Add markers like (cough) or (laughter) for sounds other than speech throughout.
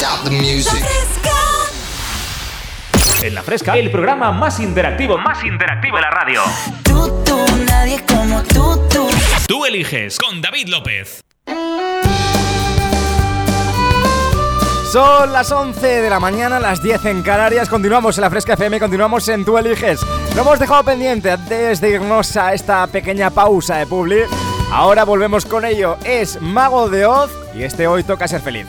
Stop the music. En La Fresca, el programa más interactivo, más interactivo de la radio. Tú, tú, nadie como tú, tú. Tú eliges con David López. Son las 11 de la mañana, las 10 en Canarias. Continuamos en la Fresca FM, continuamos en Tú Eliges. Lo hemos dejado pendiente antes de irnos a esta pequeña pausa de Publi. Ahora volvemos con ello. Es Mago de Oz y este hoy toca ser feliz.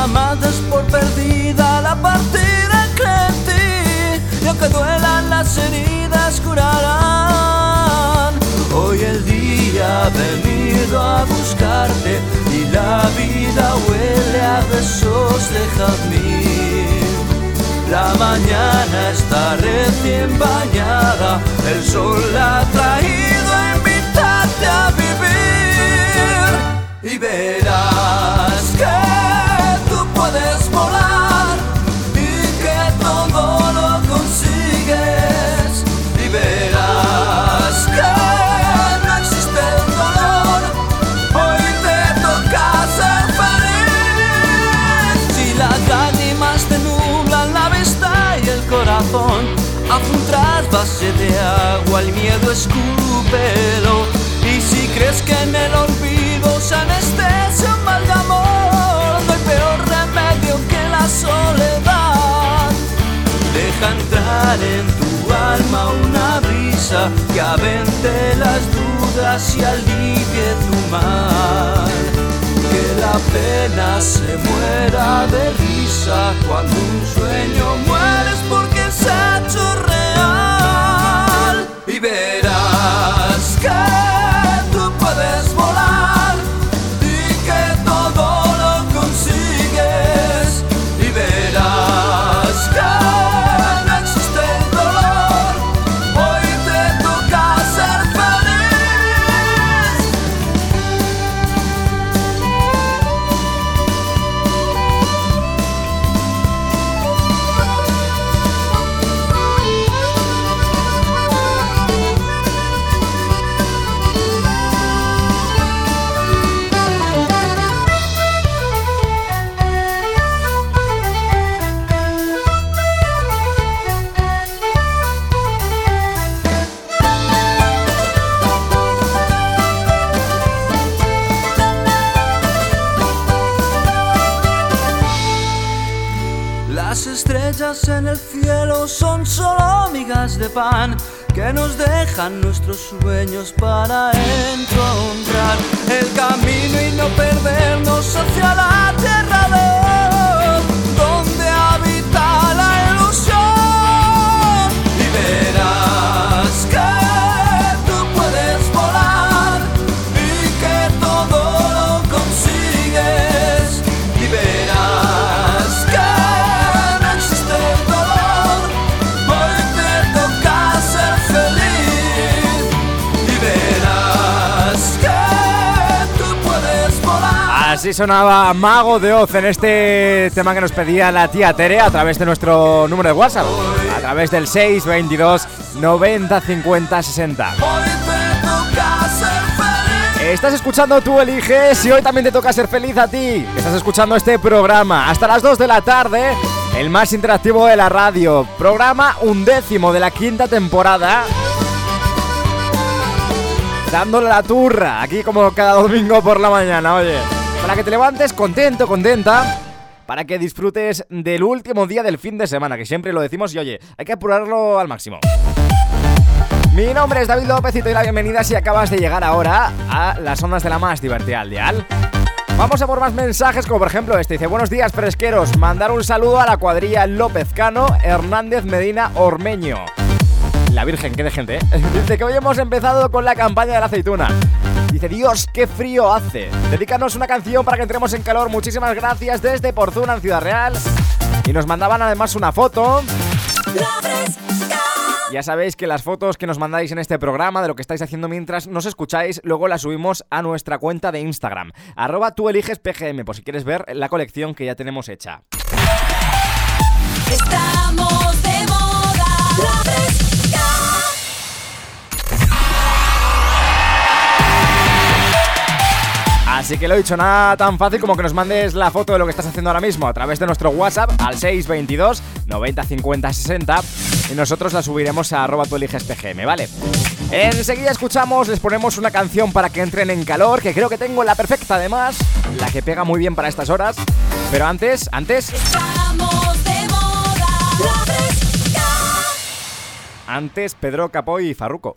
Jamás des por perdida la partida que en ti, y aunque duelan las heridas curarán. Hoy el día ha venido a buscarte y la vida huele a besos de jazmín. La mañana está recién bañada, el sol ha traído a invitarte a vivir y verás haz un trasvase de agua, el miedo escúpelo. Y si crees que en el olvido se anestesia un mal de amor, no hay peor remedio que la soledad. Deja entrar en tu alma una brisa que avente las dudas y alivie tu mal. Que la pena se muera de risa cuando un sueño mueres porque se verás que tú puedes en el cielo son solo migas de pan que nos dejan nuestros sueños para encontrar el camino y no perdernos hacia la tierra de donde habita la Sonaba Mago de Oz en este tema que nos pedía la tía Tere a través de nuestro número de WhatsApp, a través del 622 90 50 60. Hoy te toca ser feliz. Estás escuchando Tú Eliges y hoy también te toca ser feliz a ti. Estás escuchando este programa hasta las 2 de la tarde, el más interactivo de la radio. Programa undécimo de la quinta temporada. Dándole la turra, aquí como cada domingo por la mañana, oye. Para que te levantes contento, contenta. Para que disfrutes del último día del fin de semana, que siempre lo decimos y oye, hay que apurarlo al máximo. Mi nombre es David López y te doy la bienvenida si acabas de llegar ahora a las ondas de la más divertida al dial. Vamos a por más mensajes, como por ejemplo este. Dice, buenos días, fresqueros. Mandar un saludo a la cuadrilla López Cano, Hernández Medina Ormeño. La Virgen, qué de gente, ¿eh? (laughs) Dice que hoy hemos empezado con la campaña de la aceituna. Dice, Dios, qué frío hace. Dedícanos una canción para que entremos en calor. Muchísimas gracias desde Porzuna, en Ciudad Real. Y nos mandaban además una foto. Ya sabéis que las fotos que nos mandáis en este programa de lo que estáis haciendo mientras nos escucháis, luego las subimos a nuestra cuenta de Instagram. Arroba tú eliges PGM, por si quieres ver la colección que ya tenemos hecha. Estamos Así que lo he dicho, nada tan fácil como que nos mandes la foto de lo que estás haciendo ahora mismo a través de nuestro WhatsApp al 622 90 50 60 y nosotros la subiremos a arroba tú eliges PGM, ¿vale? Enseguida escuchamos, les ponemos una canción para que entren en calor, que creo que tengo la perfecta además, la que pega muy bien para estas horas. Pero antes, antes, Estamos de moda. La fresca. antes Pedro Capoy y Farruco.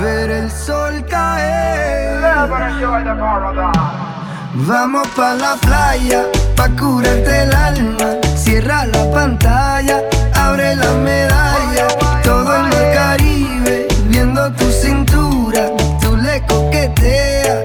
ver el sol caer. Vamos pa la playa, pa curarte el alma. Cierra la pantalla, abre la medalla. Todo en el Caribe, viendo tu cintura. Tú le coqueteas,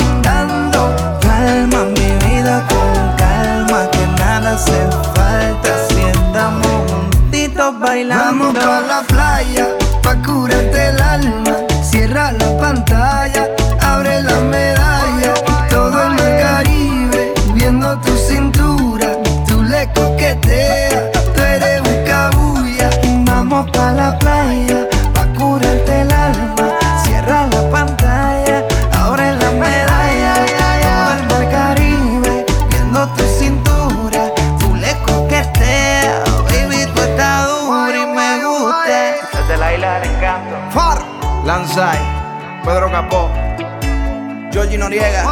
Noriega,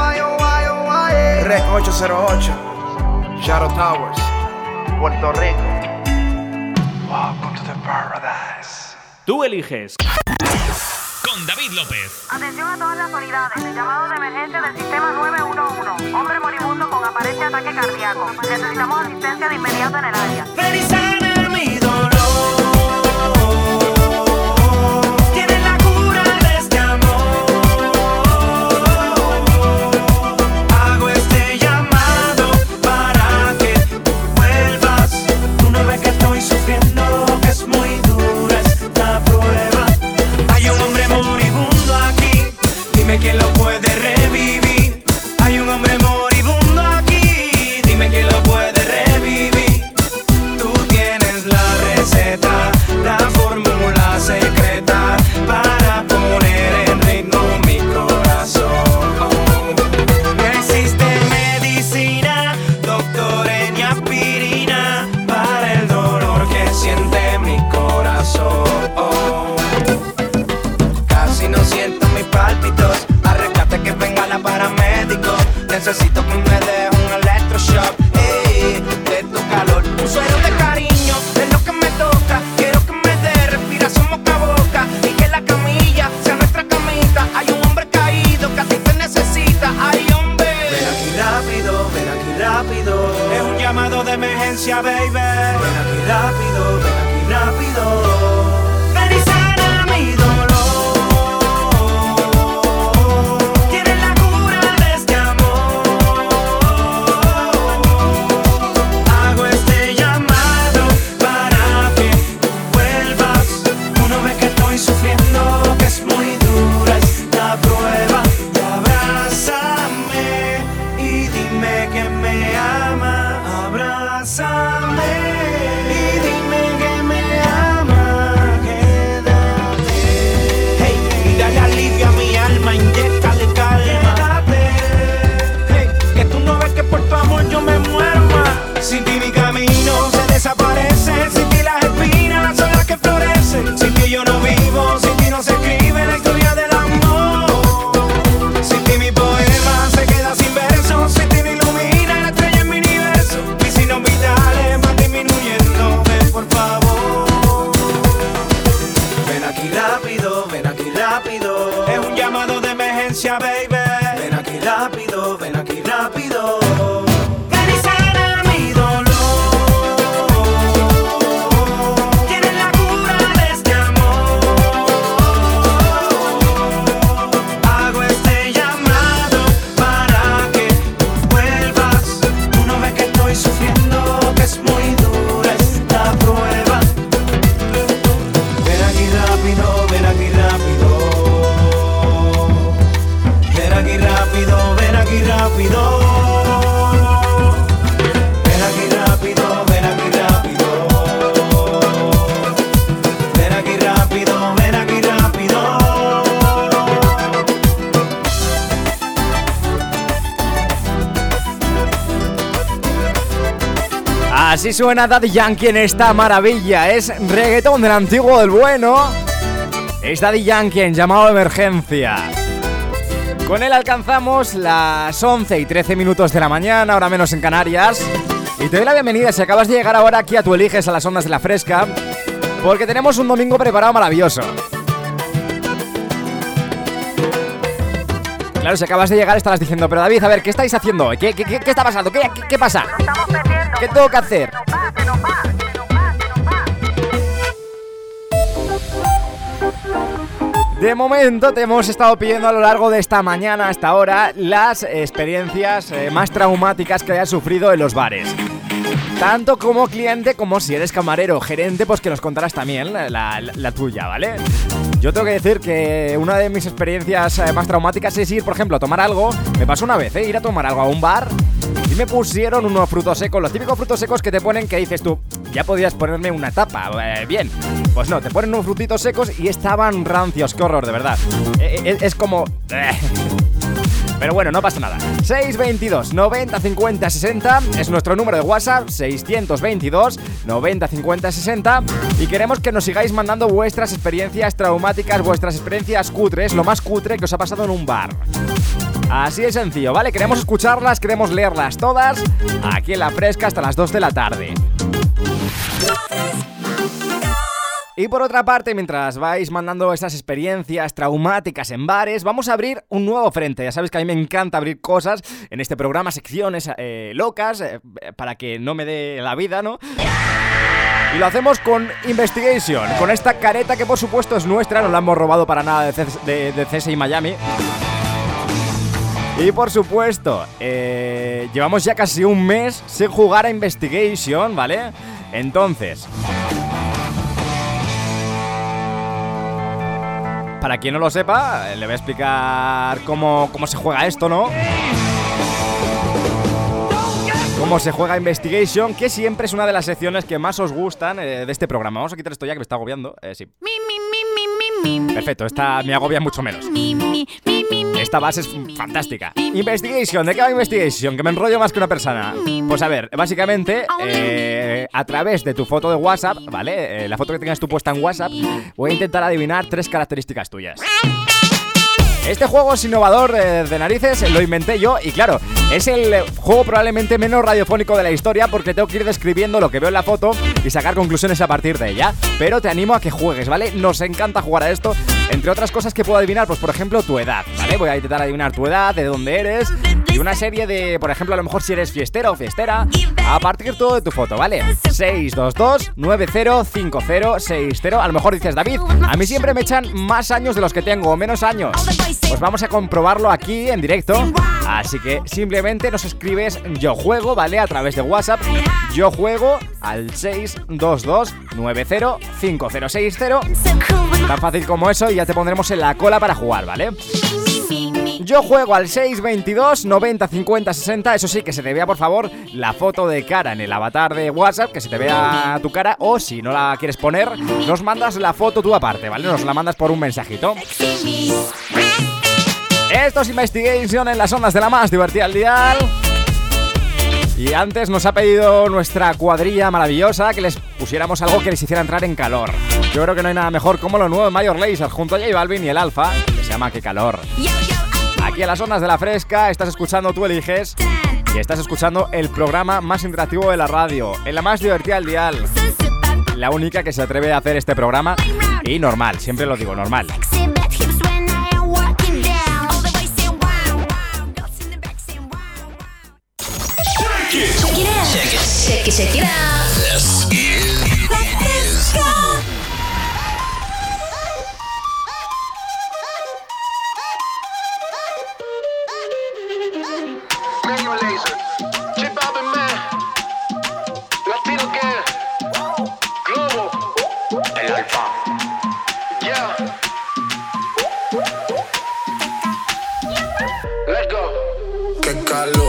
Rec 808, Shadow Towers, Puerto Rico. Welcome to the paradise. Tú eliges. Con David López. Atención a todas las unidades. Llamado de emergencia del sistema 911. Hombre moribundo con aparente ataque cardíaco. Necesitamos asistencia de inmediato en el área. Suena Daddy Yankee en esta maravilla. Es reggaetón del antiguo del bueno. Es Daddy Yankee en llamado de emergencia. Con él alcanzamos las 11 y 13 minutos de la mañana, ahora menos en Canarias. Y te doy la bienvenida si acabas de llegar ahora aquí a Tu Eliges a las ondas de la fresca. Porque tenemos un domingo preparado maravilloso. Claro, si acabas de llegar estarás diciendo, pero David, a ver, ¿qué estáis haciendo? ¿Qué, qué, está pasando? ¿Qué, pasa? Estamos. ¿Qué tengo que hacer? De momento te hemos estado pidiendo a lo largo de esta mañana hasta ahora las experiencias eh, más traumáticas que hayas sufrido en los bares. Tanto como cliente como si eres camarero o gerente, pues que nos contarás también la, tuya, ¿vale? Yo tengo que decir que una de mis experiencias eh, más traumáticas es ir, por ejemplo, a tomar algo. Me pasó una vez, ¿eh? Ir a tomar algo a un bar me pusieron unos frutos secos, los típicos frutos secos que te ponen que dices tú, ya podías ponerme una tapa, eh, bien. Pues no, te ponen unos frutitos secos y estaban rancios, qué horror, de verdad. Eh, eh, es como... Pero bueno, no pasa nada. 622 90 50 60 es nuestro número de WhatsApp. 622 90 50 60. Y queremos que nos sigáis mandando vuestras experiencias traumáticas, vuestras experiencias cutres, lo más cutre que os ha pasado en un bar. Así de sencillo, ¿vale? Queremos escucharlas, queremos leerlas todas. Aquí en la fresca hasta las 2 de la tarde. Y por otra parte, mientras vais mandando estas experiencias traumáticas en bares, vamos a abrir un nuevo frente. Ya sabéis que a mí me encanta abrir cosas en este programa, secciones eh, locas, eh, para que no me dé la vida, ¿no? Y lo hacemos con Investigation, con esta careta que por supuesto es nuestra, no la hemos robado para nada de, de CSI Miami. Y por supuesto, eh, llevamos ya casi un mes sin jugar a Investigation, ¿vale? Entonces, Para quien no lo sepa, eh, le voy a explicar cómo, cómo se juega esto, ¿no? Cómo se juega Investigation, que siempre es una de las secciones que más os gustan eh, de este programa. Vamos a quitar esto ya que me está agobiando. Sí. Perfecto, esta me agobia mucho menos. Esta base es fantástica. Investigation, ¿de qué va Investigation? Que me enrollo más que una persona. Pues a ver, básicamente, eh, a través de tu foto de WhatsApp, ¿vale? Eh, la foto que tengas tú puesta en WhatsApp, voy a intentar adivinar tres características tuyas. Este juego es innovador eh, de narices, lo inventé yo y claro, Es el juego probablemente menos radiofónico de la historia porque tengo que ir describiendo lo que veo en la foto y sacar conclusiones a partir de ella. Pero te animo a que juegues, ¿vale? Nos encanta jugar a esto. Entre otras cosas que puedo adivinar, pues por ejemplo tu edad, ¿vale? Voy a intentar adivinar tu edad, de dónde eres y una serie de, por ejemplo, a lo mejor si eres fiestera o fiestera, a partir todo de tu foto, ¿vale? 622 905060. A lo mejor dices, David, a mí siempre me echan más años de los que tengo o menos años. Pues vamos a comprobarlo aquí en directo. Así que simplemente nos escribes yo juego, ¿vale? A través de WhatsApp. Yo juego al 622 905060. Tan fácil como eso y ya te pondremos en la cola para jugar, ¿vale? Yo juego al 622 90 50 60. Eso sí, que se te vea por favor la foto de cara en el avatar de WhatsApp, que se te vea tu cara. O si no la quieres poner, nos mandas la foto tú aparte, ¿vale? Nos la mandas por un mensajito. Esto es Investigation en las ondas de la más divertida al dial. Y antes nos ha pedido nuestra cuadrilla maravillosa que les pusiéramos algo que les hiciera entrar en calor. Yo creo que no hay nada mejor como lo nuevo de Mayor Laser junto a J Balvin y el Alfa, que se llama Qué calor. Aquí en las ondas de la fresca estás escuchando Tú eliges y estás escuchando el programa más interactivo de la radio, en la más divertida al dial. La única que se atreve a hacer este programa y normal, siempre lo digo, normal. Man, Latino Gang, Globo, El Alfa. Yeah. Let's go. Qué calor,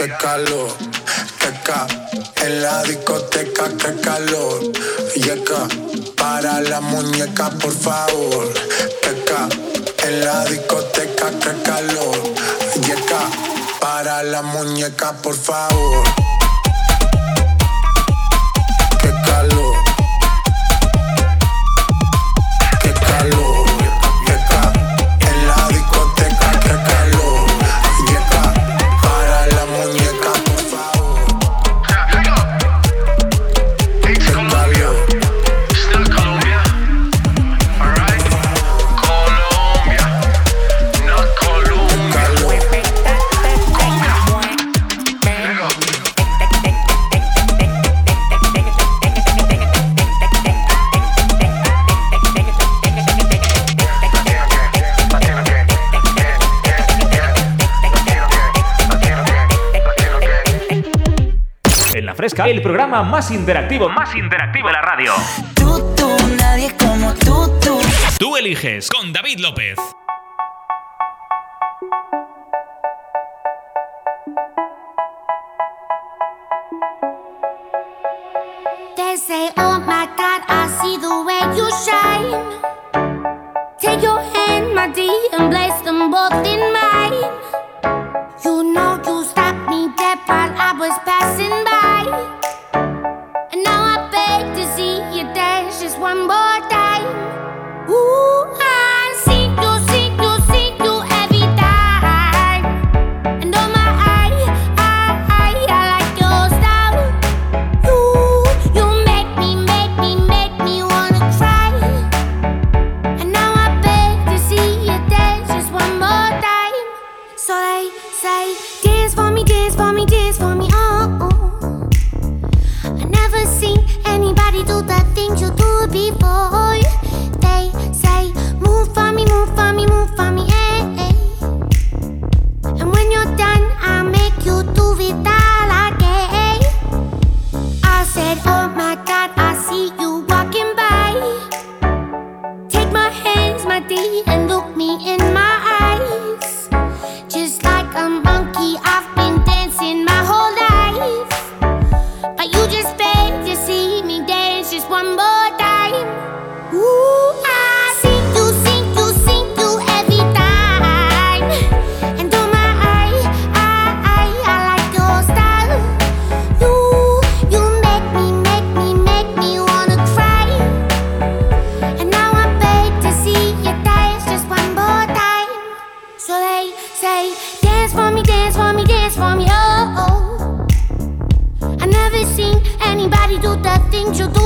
Qué calor, qué ca, en la discoteca, qué calor. Y acá, para la muñeca, por favor. Qué ca, en la discoteca, qué calor. Y acá, para la muñeca, por favor. Fresca, el programa más interactivo, más interactivo de la radio. Tú, tú, nadie como tú, tú. Tú eliges con David López. They say, oh my God, I see the way you shine. Take your hand, my dear, and place them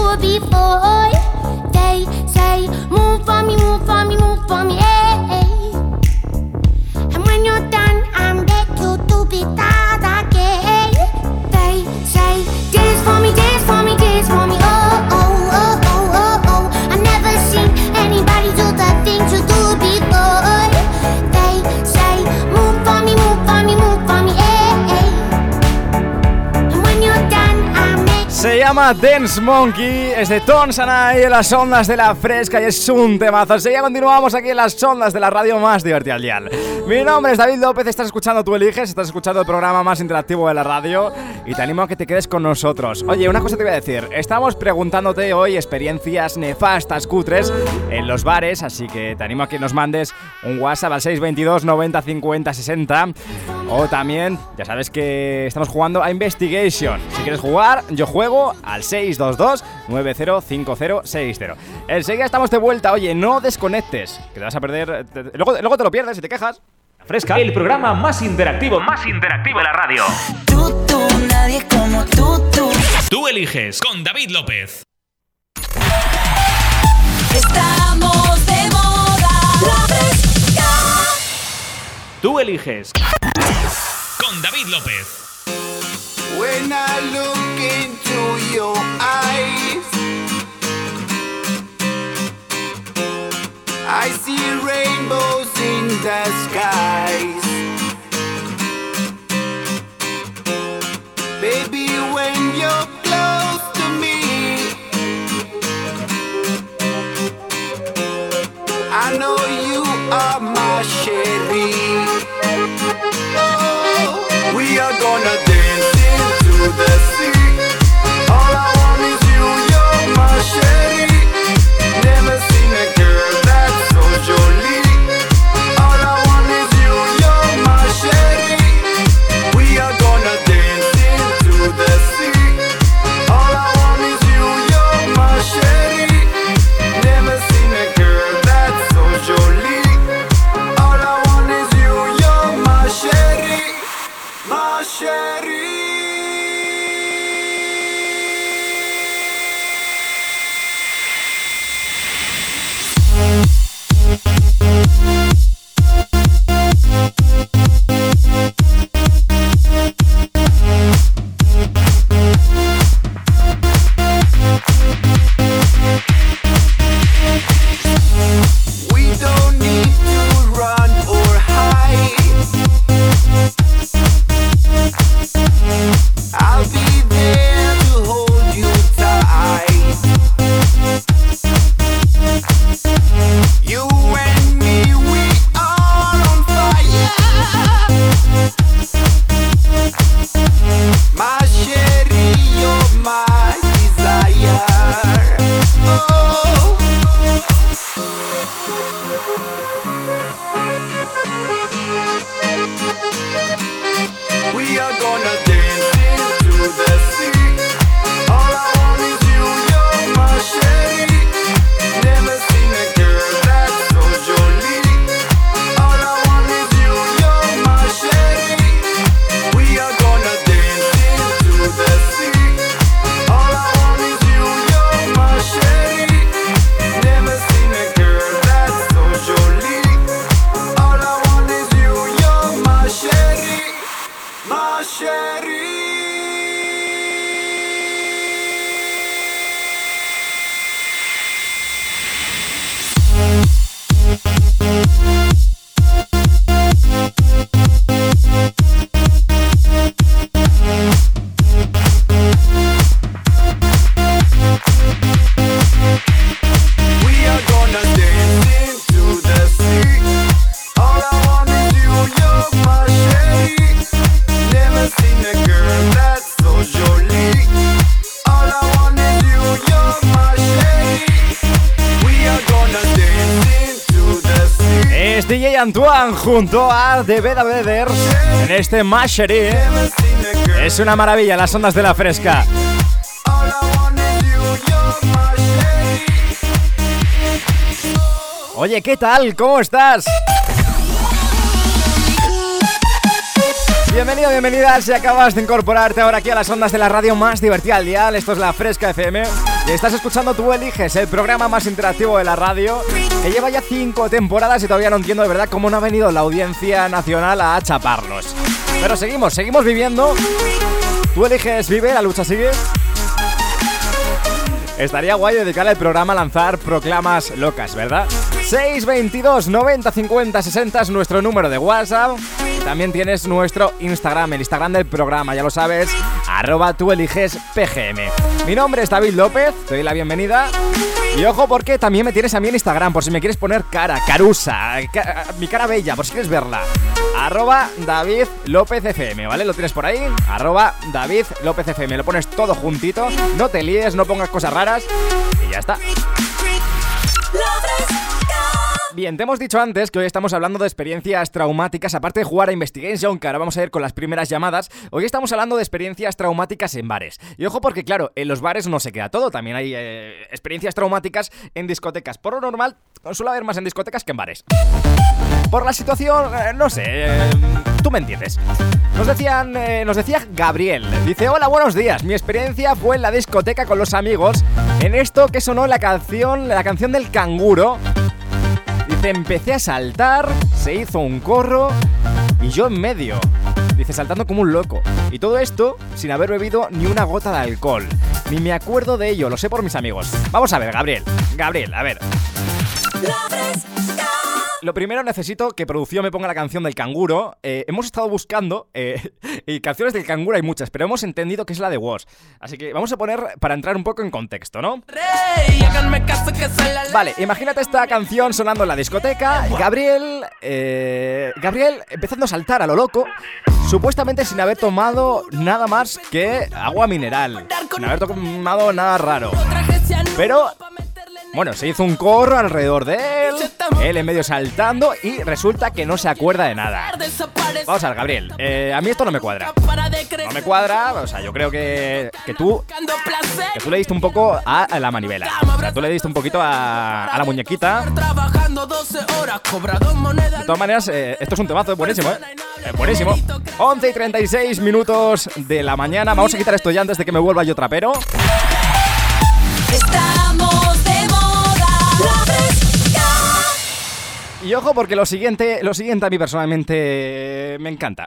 do before. They say, move for me, move llama Dance Monkey, es de Tons Anay en las ondas de la fresca y es un temazo. Seguía continuamos aquí en las ondas de la radio más divertida al dial. Mi nombre es David López, estás escuchando Tú Eliges, estás escuchando el programa más interactivo de la radio y te animo a que te quedes con nosotros. Oye, una cosa te voy a decir, estamos preguntándote hoy experiencias nefastas, cutres, en los bares, así que te animo a que nos mandes un WhatsApp al 622 90 50 60 o también, ya sabes que estamos jugando a Investigation. Si quieres jugar, yo juego al 622-905060. Enseguida estamos de vuelta. Oye, no desconectes, que te vas a perder. te- te- luego, luego te lo pierdes y te quejas. Fresca, el programa más interactivo, más interactivo de la radio. Tú, tú, nadie como tú, tú. Tú eliges con David López. Estamos de moda. La fresca. Tú eliges. Con David López. When I look into your eyes, I see rainbows in the skies. Baby, when you're close to me, I know you are my Antoine junto a The Beda Beder en este Mashery. Es una maravilla las ondas de la fresca. Oye, ¿qué tal? ¿Cómo estás? Bienvenido, bienvenida si acabas de incorporarte ahora aquí a las ondas de la radio más divertida al dial. Esto es la Fresca FM y estás escuchando Tú Eliges, el programa más interactivo de la radio que lleva ya cinco temporadas y todavía no entiendo de verdad cómo no ha venido la audiencia nacional a chaparlos. Pero seguimos, seguimos viviendo. Tú eliges, vive, la lucha sigue. Estaría guay dedicar el programa a lanzar proclamas locas, ¿verdad? 622 90 50 60 es nuestro número de WhatsApp. También tienes nuestro Instagram, el Instagram del programa, ya lo sabes, arroba tú eliges PGM. Mi nombre es David López, te doy la bienvenida. Y ojo porque también me tienes a mí en Instagram, por si me quieres poner cara, carusa, ca- mi cara bella, por si quieres verla. Arroba David López FM, ¿vale? Lo tienes por ahí, arroba David López FM. Lo pones todo juntito, no te líes, no pongas cosas raras y ya está. Bien, te hemos dicho antes que hoy estamos hablando de experiencias traumáticas, aparte de jugar a Investigation, que ahora vamos a ir con las primeras llamadas, hoy estamos hablando de experiencias traumáticas en bares. Y ojo porque, claro, en los bares no se queda todo, también hay eh, experiencias traumáticas en discotecas. Por lo normal, suele haber más en discotecas que en bares. Por la situación, eh, no sé, eh, tú me entiendes. Nos decían, eh, nos decía Gabriel, dice, hola, buenos días, mi experiencia fue en la discoteca con los amigos, en esto que sonó la canción, la canción del canguro. Dice, empecé a saltar, se hizo un corro y yo en medio. Dice, saltando como un loco. Y todo esto sin haber bebido ni una gota de alcohol. Ni me acuerdo de ello, lo sé por mis amigos. Vamos a ver, Gabriel. Gabriel, a ver. Lo primero necesito que producción me ponga la canción del canguro. Eh, hemos estado buscando eh, (laughs) y canciones del canguro hay muchas, pero hemos entendido que es la de Woz. Así que vamos a poner para entrar un poco en contexto, ¿no? Vale, imagínate esta canción sonando en la discoteca. Gabriel, eh, Gabriel empezando a saltar a lo loco, supuestamente sin haber tomado nada más que agua mineral, sin haber tomado nada raro. Pero bueno, se hizo un corro alrededor de él, él en medio saltando y resulta que no se acuerda de nada. Vamos a ver, Gabriel, eh, a mí esto no me cuadra. No me cuadra, o sea, yo creo que, que tú que tú le diste un poco a la manivela. O sea, tú le diste un poquito a, la muñequita. De todas maneras, eh, esto es un temazo, es buenísimo, ¿eh? Es buenísimo. 11 y 36 minutos de la mañana. Vamos a quitar esto ya antes de que me vuelva yo trapero. Y ojo porque lo siguiente, lo siguiente a mí personalmente me encanta.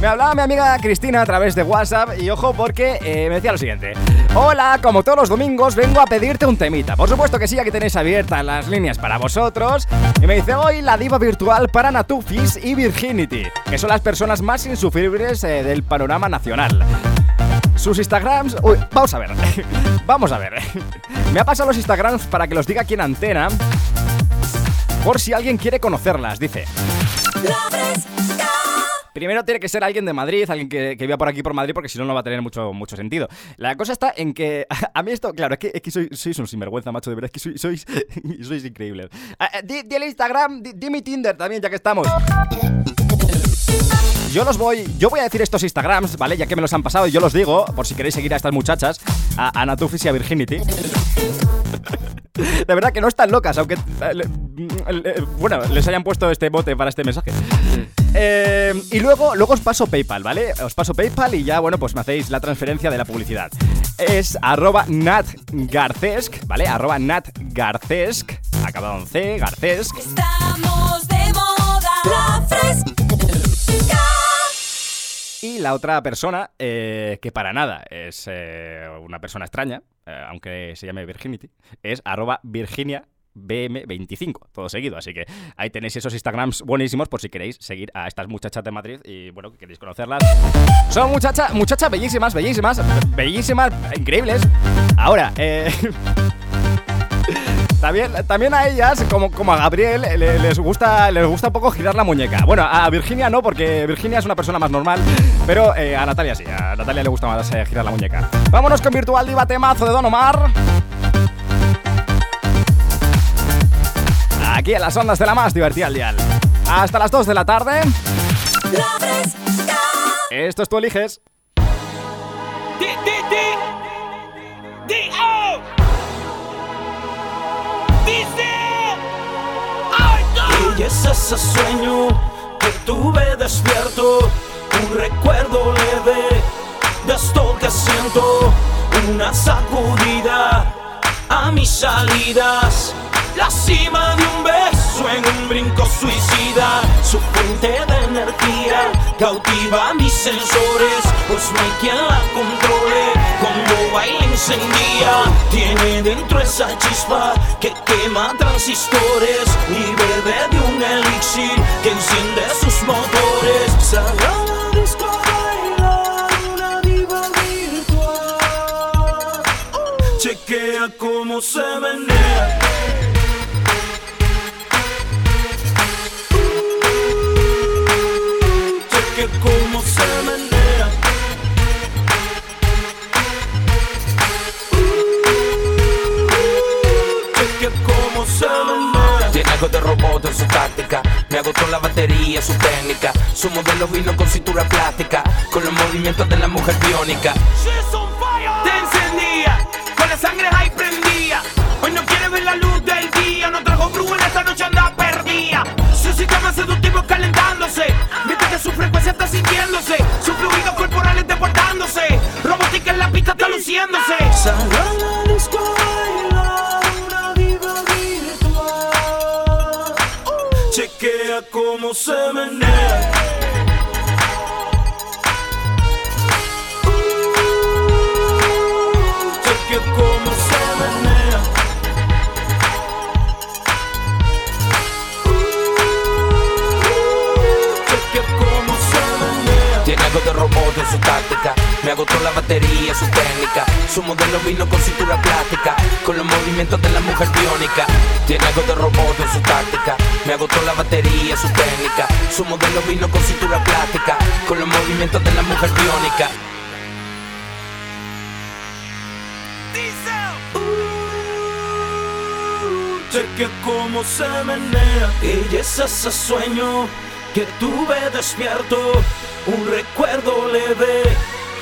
Me hablaba mi amiga Cristina a través de WhatsApp y ojo porque eh, me decía lo siguiente. Hola, como todos los domingos vengo a pedirte un temita. Por supuesto que sí, aquí tenéis abiertas las líneas para vosotros. Y me dice hoy la diva virtual para Natufis y Virginity, que son las personas más insufribles eh, del panorama nacional. Sus Instagrams... Uy, vamos a ver. (laughs) vamos a ver. (laughs) Me ha pasado los Instagrams para que los diga aquí en antena. Por si alguien quiere conocerlas, dice. Primero tiene que ser alguien de Madrid, alguien que, que viva por aquí por Madrid, porque si no, no va a tener mucho, mucho sentido. La cosa está en que. (laughs) A mí esto, claro, es que, es que sois, sois un sinvergüenza, macho, de verdad, es que sois, sois, (laughs) sois increíbles. Ah, eh, Di, di el Instagram, di, di mi Tinder también, ya que estamos. Yo los voy, yo voy a decir estos Instagrams, ¿vale? Ya que me los han pasado y yo los digo, por si queréis seguir a estas muchachas, a, a Natufis y a Virginity. (laughs) De verdad que no están locas, aunque. eh, le- bueno, les hayan puesto este bote para este mensaje. Eh, y luego, luego os paso PayPal, ¿vale? Os paso PayPal y ya, bueno, pues me hacéis la transferencia de la publicidad. Es arroba natgarcesc, ¿vale? Arroba natgarcesc, acabado en C, garcesc. Estamos de moda. Fresca. Y la otra persona, eh, que para nada es eh, una persona extraña, eh, aunque se llame Virginity, es arroba Virginia. BM25, todo seguido. Así que ahí tenéis esos Instagrams buenísimos por si queréis seguir a estas muchachas de Madrid y bueno, que queréis conocerlas. Son muchachas, muchachas bellísimas, bellísimas, bellísimas, increíbles. Ahora, eh. (laughs) También, también a ellas, como, como a Gabriel, le- les gusta, les gusta un poco girar la muñeca. Bueno, a Virginia no, porque Virginia es una persona más normal, pero eh, a Natalia sí, a Natalia le gusta más eh, girar la muñeca. Vámonos con Virtual Diva Temazo de Don Omar. aquí en las ondas de la más divertida al dial. Hasta las 2 de la tarde. Esto es tú eliges. D, D, D. D, O. Y es ese sueño que tuve despierto. Un recuerdo leve de esto que siento. Una sacudida a mis salidas. La cima de un beso en un brinco suicida. Su fuente de energía cautiva mis sensores. Pues no hay quien la controle. Baila. Tiene dentro esa chispa que quema transistores. Y bebe de un elixir que enciende sus motores. Sagrada disco a bailar, una diva virtual. Chequea cómo se menea. De robot en su táctica. Me agotó la batería, su técnica. Su modelo vino con cintura plástica. Con los movimientos de la mujer biónica. Te encendía, con la sangre ahí prendía. Hoy no quiere ver la luz del día, no trajo brújula, esta noche anda perdida. Su sistema seductivo calentándose, mientras que su frecuencia está sintiéndose. Sus fluidos corporales deportándose, robótica en la pista está luciéndose. Se menea. Tiene algo de robot en su táctica. Me agotó la batería, su técnica. Su modelo vino con cintura plástica. Con los movimientos de la mujer biónica. Tiene algo de robot en su táctica. Me agotó la batería, su técnica. Su modelo vino con cintura plástica. Con los movimientos de la mujer biónica. Cheque cómo se menea Ella es ese sueño que tuve despierto Un recuerdo leve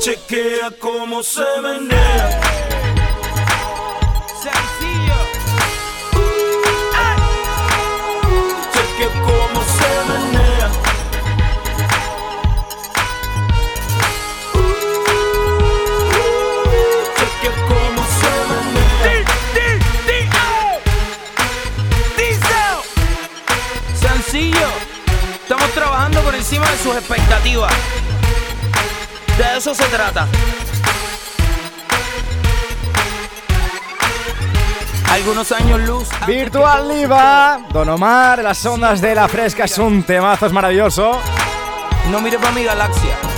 Chequea cómo se menea Sencillo. Cheque cómo se menea. Cheque cómo se menea. Sencillo. Estamos trabajando por encima de sus expectativas. De eso se trata. Algunos años luz. Virtual Liva, Don Omar, las ondas de la fresca es un temazo, es maravilloso. No mire para mi galaxia.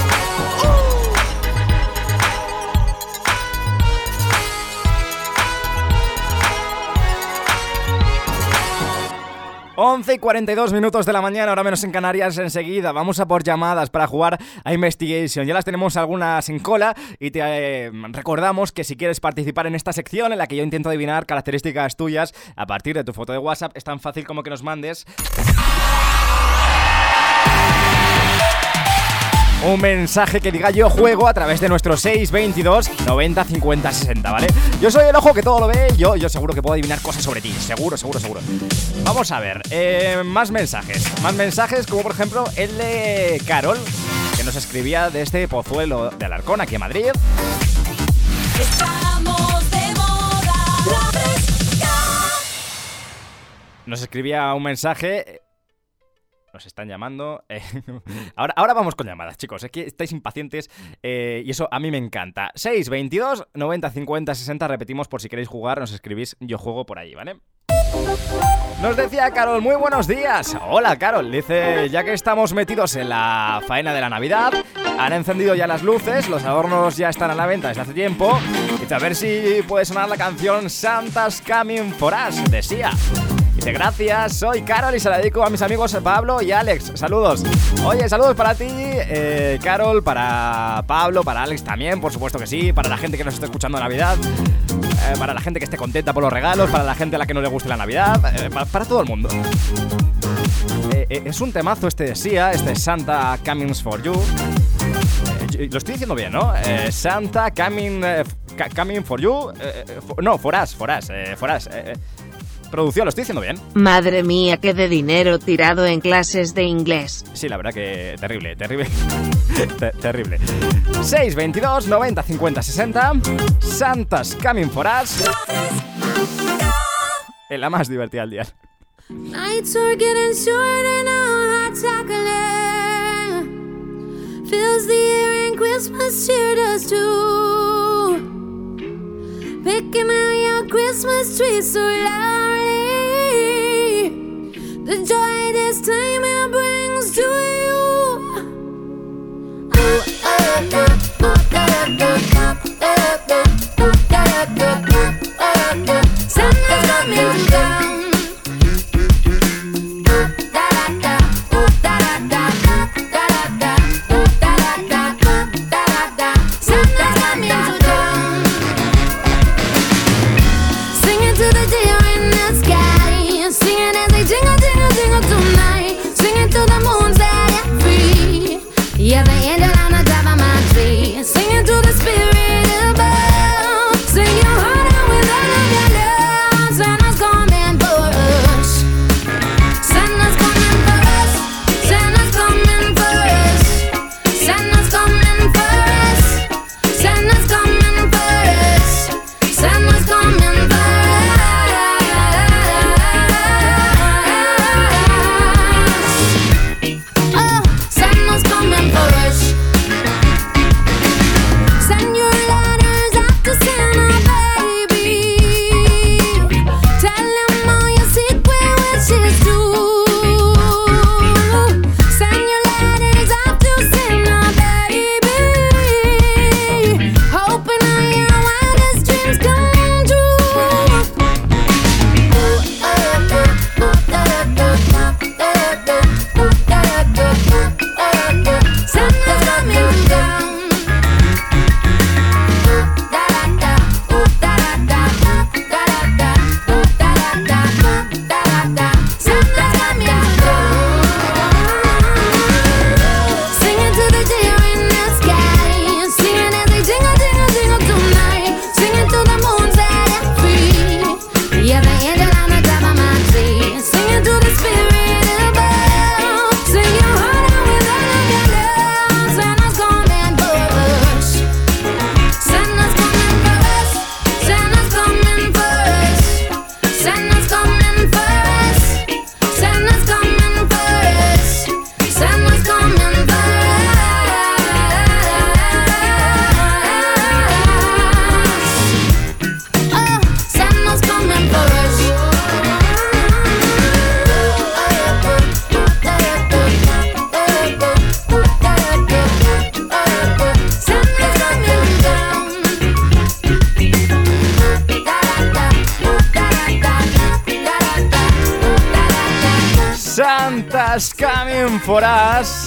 11 y 42 minutos de la mañana, ahora menos en Canarias. Enseguida vamos a por llamadas para jugar a Investigation. Ya las tenemos algunas en cola y te eh, recordamos que si quieres participar en esta sección en la que yo intento adivinar características tuyas a partir de tu foto de WhatsApp, es tan fácil como que nos mandes un mensaje que diga yo juego a través de nuestro 622 90 50 60, ¿vale? Yo soy el ojo que todo lo ve, yo, yo seguro que puedo adivinar cosas sobre ti, seguro, seguro, seguro. Vamos a ver, eh, más mensajes, más mensajes como por ejemplo el de Carol, que nos escribía desde Pozuelo de Alarcón, aquí en Madrid. Estamos de moda. La fresca. Nos escribía un mensaje nos están llamando. Eh, (laughs) ahora, ahora vamos con llamadas, chicos. Es que estáis impacientes eh, y eso a mí me encanta. 6, 22, 90, 50, 60. Repetimos por si queréis jugar, nos escribís. Yo juego por ahí, ¿vale? Nos decía Carol, muy buenos días. Hola Carol, dice, ya que estamos metidos en la faena de la Navidad, han encendido ya las luces, los adornos ya están a la venta desde hace tiempo. Dice, a ver si puede sonar la canción Santa's Coming for Us de Sia. Gracias, soy Carol y se la dedico a mis amigos Pablo y Alex. Saludos. Oye, saludos para ti, eh, Carol, para Pablo, para Alex también, por supuesto que sí, para la gente que nos está escuchando en Navidad, eh, para la gente que esté contenta por los regalos, para la gente a la que no le guste la Navidad, eh, pa- para, todo el mundo. Es un temazo este de Sia, este Santa Coming for You. Yo- lo estoy diciendo bien, ¿no? Santa Coming, coming for You. no, for us, for us, for us. Producción, lo estoy diciendo bien. Madre mía, qué de dinero tirado en clases de inglés. Sí, la verdad que terrible, terrible. (laughs) Te- terrible. 6, 22, 90, 50, 60. Santas Coming for Us. En la más divertida del día. Nights are getting shorter now, hot chocolate fills the air and Christmas cheer does too. Picking out your Christmas tree so loudly, the joy this time it brings to you. Santa's coming to town. Santa's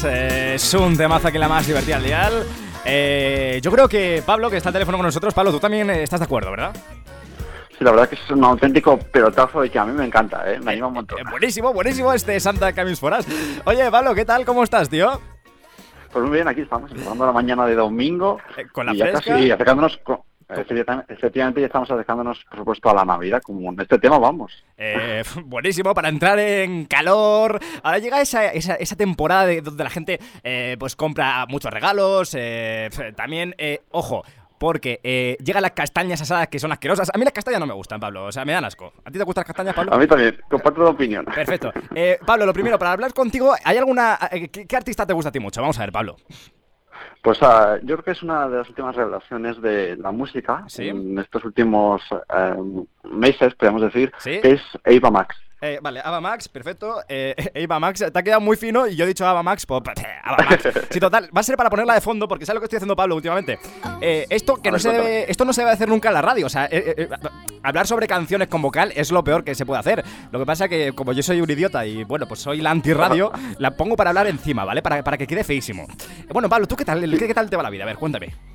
Eh, es un temazo que la más divertida del dial. Eh, yo creo que Pablo, que está al teléfono con nosotros, Pablo, tú también eh, estás de acuerdo, ¿verdad? Sí, la verdad que es un auténtico pelotazo y que a mí me encanta, ¿eh? Me anima un montón. Buenísimo, buenísimo este Santa Coming for Us. Oye, Pablo, ¿qué tal? ¿Cómo estás, tío? Pues muy bien, aquí estamos, empezando la mañana de domingo. Con la y ya fresca. casi acercándonos, con- efectivamente, ya estamos acercándonos, por supuesto, a la Navidad, como en este tema vamos. Eh, (laughs) buenísimo para entrar en calor. Ahora llega esa, esa, esa temporada de, donde la gente eh, pues compra muchos regalos. eh, también, ojo, porque eh, llegan las castañas asadas que son asquerosas. A mí las castañas no me gustan, Pablo. O sea, me dan asco. ¿A ti te gustan las castañas, Pablo? A mí también, comparto la opinión. Perfecto. Eh, Pablo, lo primero, para hablar contigo, ¿hay alguna. eh, ¿qué, qué artista te gusta a ti mucho? Vamos a ver, Pablo. Pues ah, yo creo que es una de las últimas revelaciones de la música Sí. en estos últimos eh, meses, podríamos decir, Sí. que es Ava Max. Eh, vale, Ava Max, perfecto. Eh, (laughs) Ava Max, te ha quedado muy fino y yo he dicho Ava Max, pues (laughs) Ava Max. Sí, total, va a ser para ponerla de fondo porque ¿sabes lo que estoy haciendo Pablo últimamente? Eh, esto que no se debe, esto no se debe hacer nunca en la radio, o sea, eh, hablar sobre canciones con vocal es lo peor que se puede hacer. Lo que pasa que como yo soy un idiota y bueno, pues soy la antirradio, (laughs) la pongo para hablar encima, ¿vale? Para, para que quede feísimo. Bueno, Pablo, ¿tú qué tal, qué, qué tal te va la vida? A ver, cuéntame.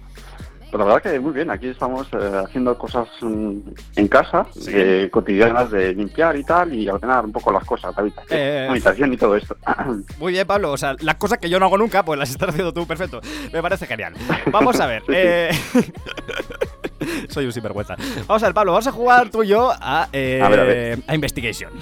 La verdad que muy bien, aquí estamos eh, haciendo cosas mm, en casa, eh, cotidianas de limpiar y tal, y ordenar un poco las cosas, la habitación, Eh. la habitación y todo esto. (clears throat) Muy bien, Pablo. O sea, las cosas que yo no hago nunca, pues las estás haciendo tú, perfecto. Me parece genial. Vamos a ver. (laughs) eh, (laughs) Soy un sinvergüenza. Vamos a ver, Pablo. Vamos a jugar tú y yo a, eh, A ver, a ver. a Investigation.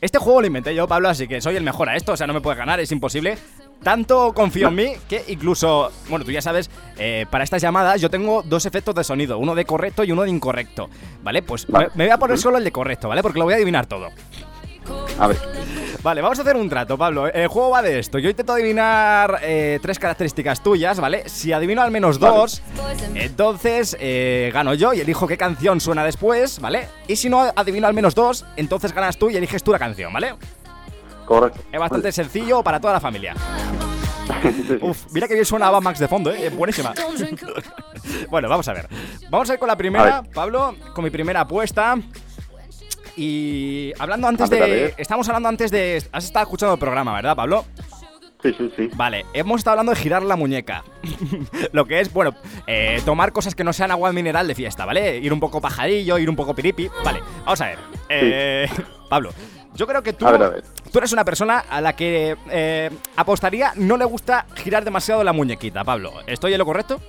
Este juego lo inventé yo, Pablo, así que soy el mejor a esto. O sea, no me puedes ganar, es imposible. Tanto confío en mí que incluso, bueno, tú ya sabes, eh, para estas llamadas yo tengo dos efectos de sonido, uno de correcto y uno de incorrecto. ¿Vale? Pues Vale. Me, me voy a poner solo el de correcto, ¿vale? Porque lo voy a adivinar todo. A ver, Vale, vamos a hacer un trato, Pablo. El juego va de esto. Yo intento adivinar eh, tres características tuyas, ¿vale? Si adivino al menos dos, entonces eh, gano yo y elijo qué canción suena después, ¿vale? Y si no adivino al menos dos, entonces ganas tú y eliges tú la canción, ¿vale? correcto. Es bastante sencillo para toda la familia. (laughs) Uf, mira que bien suena Ava Max de fondo, ¿eh? Buenísima. (laughs) bueno, vamos a ver. Vamos a ir con la primera. Pablo, con mi primera apuesta. Y hablando antes ver, de. Estamos hablando antes de. Has estado escuchando el programa, ¿verdad, Pablo? Sí, sí, sí. Vale, hemos estado hablando de girar la muñeca. (laughs) Lo que es, bueno, eh, tomar cosas que no sean agua mineral de fiesta, ¿vale? Ir un poco pajarillo, ir un poco piripi. Vale, vamos a ver. Eh, (laughs) Pablo, yo creo que tú, A ver, a ver. tú eres una persona a la que eh, apostaría no le gusta girar demasiado la muñequita, Pablo. ¿Estoy en lo correcto?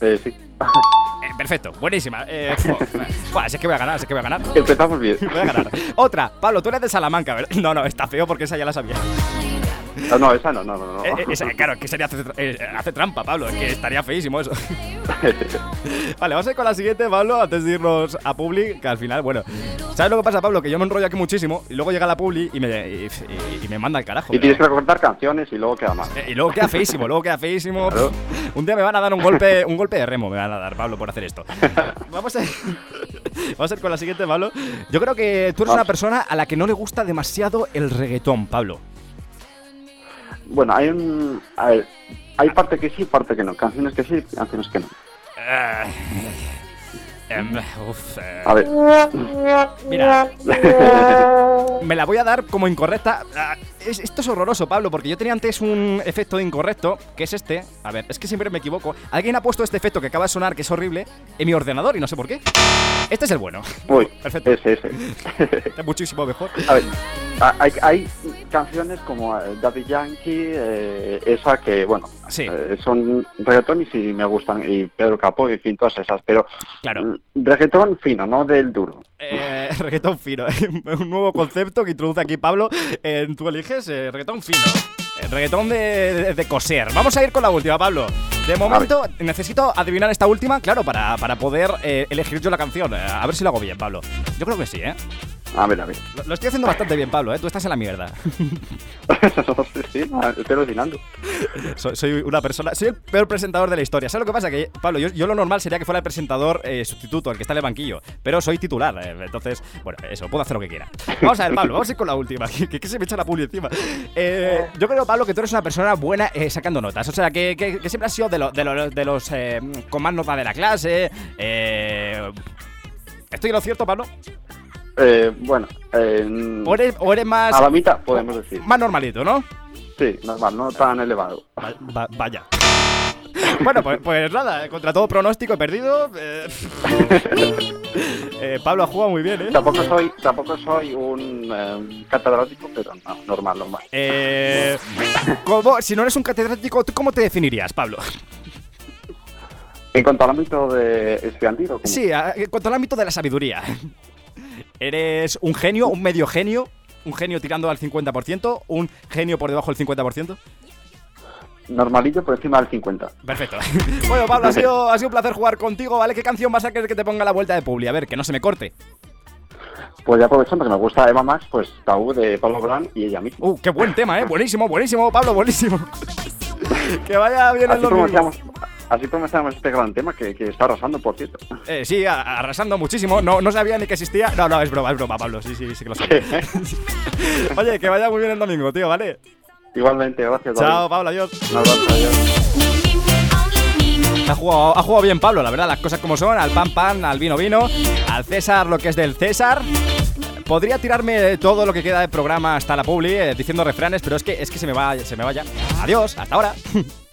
Eh, sí. (laughs) Eh, perfecto, buenísima. Eh, (laughs) sé que voy a ganar, sé que voy a ganar. Empezamos bien. Voy a ganar. Otra, Pablo, tú eres de Salamanca, ¿verdad? (laughs) No, no, está feo porque esa ya la sabía. No, esa no, no, no. no. Eh, eh, esa- claro, que sería hace, eh, hace trampa, Pablo, es que estaría feísimo eso. (laughs) Vale, vamos a ir con la siguiente, Pablo, antes de irnos a Publi, que al final, bueno, ¿sabes lo que pasa, Pablo? Que yo me enrollo aquí muchísimo y luego llega la Publi y me, y, y- y me manda al carajo. y tienes que recortar canciones y luego queda mal. Y luego queda feísimo, luego queda feísimo. Un día me van a dar un golpe, un golpe de remo, me van a dar, Pablo, por hacer esto. (laughs) Vamos a ir, vamos a ir con la siguiente, Pablo. Yo creo que tú eres una persona a la que no le gusta demasiado el reggaetón, Pablo. Bueno, hay un... Hay parte que sí, parte que no. Canciones que sí, canciones que no. Em, uf, eh. A ver. Mira, (laughs) me la voy a dar como incorrecta. Ah, es- esto es horroroso, Pablo, porque yo tenía antes un efecto de incorrecto, que es este. A ver, es que siempre me equivoco. Alguien ha puesto este efecto que acaba de sonar, que es horrible, en mi ordenador y no sé por qué. Este es el bueno. Uy, Perfecto. ese, ese. (laughs) Es muchísimo mejor. A ver, hay, hay canciones como eh, Daddy Yankee, eh, esa que, bueno, Sí. eh, son reggaetón y me gustan, y Pedro Capó, y en fin, todas esas, pero Claro. Reggaetón fino, no del duro. Eh, (laughs) reggaetón fino. (laughs) un nuevo concepto que introduce aquí Pablo. Eh, tú eliges eh, reggaetón fino. Eh, reggaetón de, de- de coser. Vamos a ir con la última, Pablo. De momento, necesito adivinar esta última, claro, para, para poder eh, elegir yo la canción. Eh, a ver si lo hago bien, Pablo. Yo creo que sí, ¿eh? A ver, a ver. Lo, lo estoy haciendo bastante bien, Pablo, ¿eh? Tú estás en la mierda. (laughs) sí, sí, ah, estoy alucinando. soy, soy una persona. Soy el peor presentador de la historia. ¿Sabes lo que pasa? Que, Pablo, yo, yo lo normal sería que fuera el presentador eh, sustituto, el que está en el banquillo. Pero soy titular. eh, entonces, bueno, eso, puedo hacer lo que quiera. Vamos a ver, Pablo, vamos a ir con la última. (laughs) Que, que- se me echa la puli encima. Eh, yo creo, Pablo, que tú eres una persona buena eh, sacando notas. O sea, que, que- que siempre has sido de, lo- de, lo- de los con más nota de la clase. ¿Estoy en lo cierto, Pablo? Eh, bueno, eh, ¿O eres, o eres más. a la mitad podemos decir. Más normalito, ¿no? Sí, normal, no tan elevado. Va- va- vaya. (laughs) Bueno, pues, pues nada, contra todo pronóstico he perdido. eh. (laughs) Eh, Pablo ha jugado muy bien, ¿eh? Tampoco soy, tampoco soy un eh, catedrático, pero no, normal, normal. Eh, ¿cómo- si no eres un catedrático, ¿tú cómo te definirías, Pablo? En cuanto al ámbito de estudiantil. Sí, en cuanto al ámbito de la sabiduría. ¿Eres un genio, un medio genio? ¿Un genio tirando al 50%? ¿Un genio por debajo del 50%? normalillo por encima del 50. Perfecto. (laughs) Bueno, Pablo, ha sido, ha sido un placer jugar contigo, ¿vale? ¿Qué canción vas a querer que te ponga la vuelta de Publi? A ver, que no se me corte. Pues ya aprovechando que me gusta Eva Max, pues Tabú de Pablo Brand y ella misma. Uh, qué buen tema, ¿eh? Buenísimo, buenísimo, Pablo, buenísimo. (laughs) que vaya bien el domingo. Así promocionamos este gran tema que, que está arrasando, por cierto. Eh, sí, arrasando muchísimo. No, no sabía ni que existía. No, no, es broma, es broma, Pablo. Sí, sí, sí que lo sabía. (laughs) Oye, que vaya muy bien el domingo, tío, ¿vale? Igualmente, gracias. Chao, Pablo, adiós. Un abrazo, adiós. Ha jugado, ha jugado bien Pablo, la verdad, las cosas como son, al pan pan, al vino vino, al César lo que es del César. Podría tirarme todo lo que queda de programa hasta la publi eh, diciendo refranes, pero es que es que se me va se me va ya. Adiós, hasta ahora. (laughs)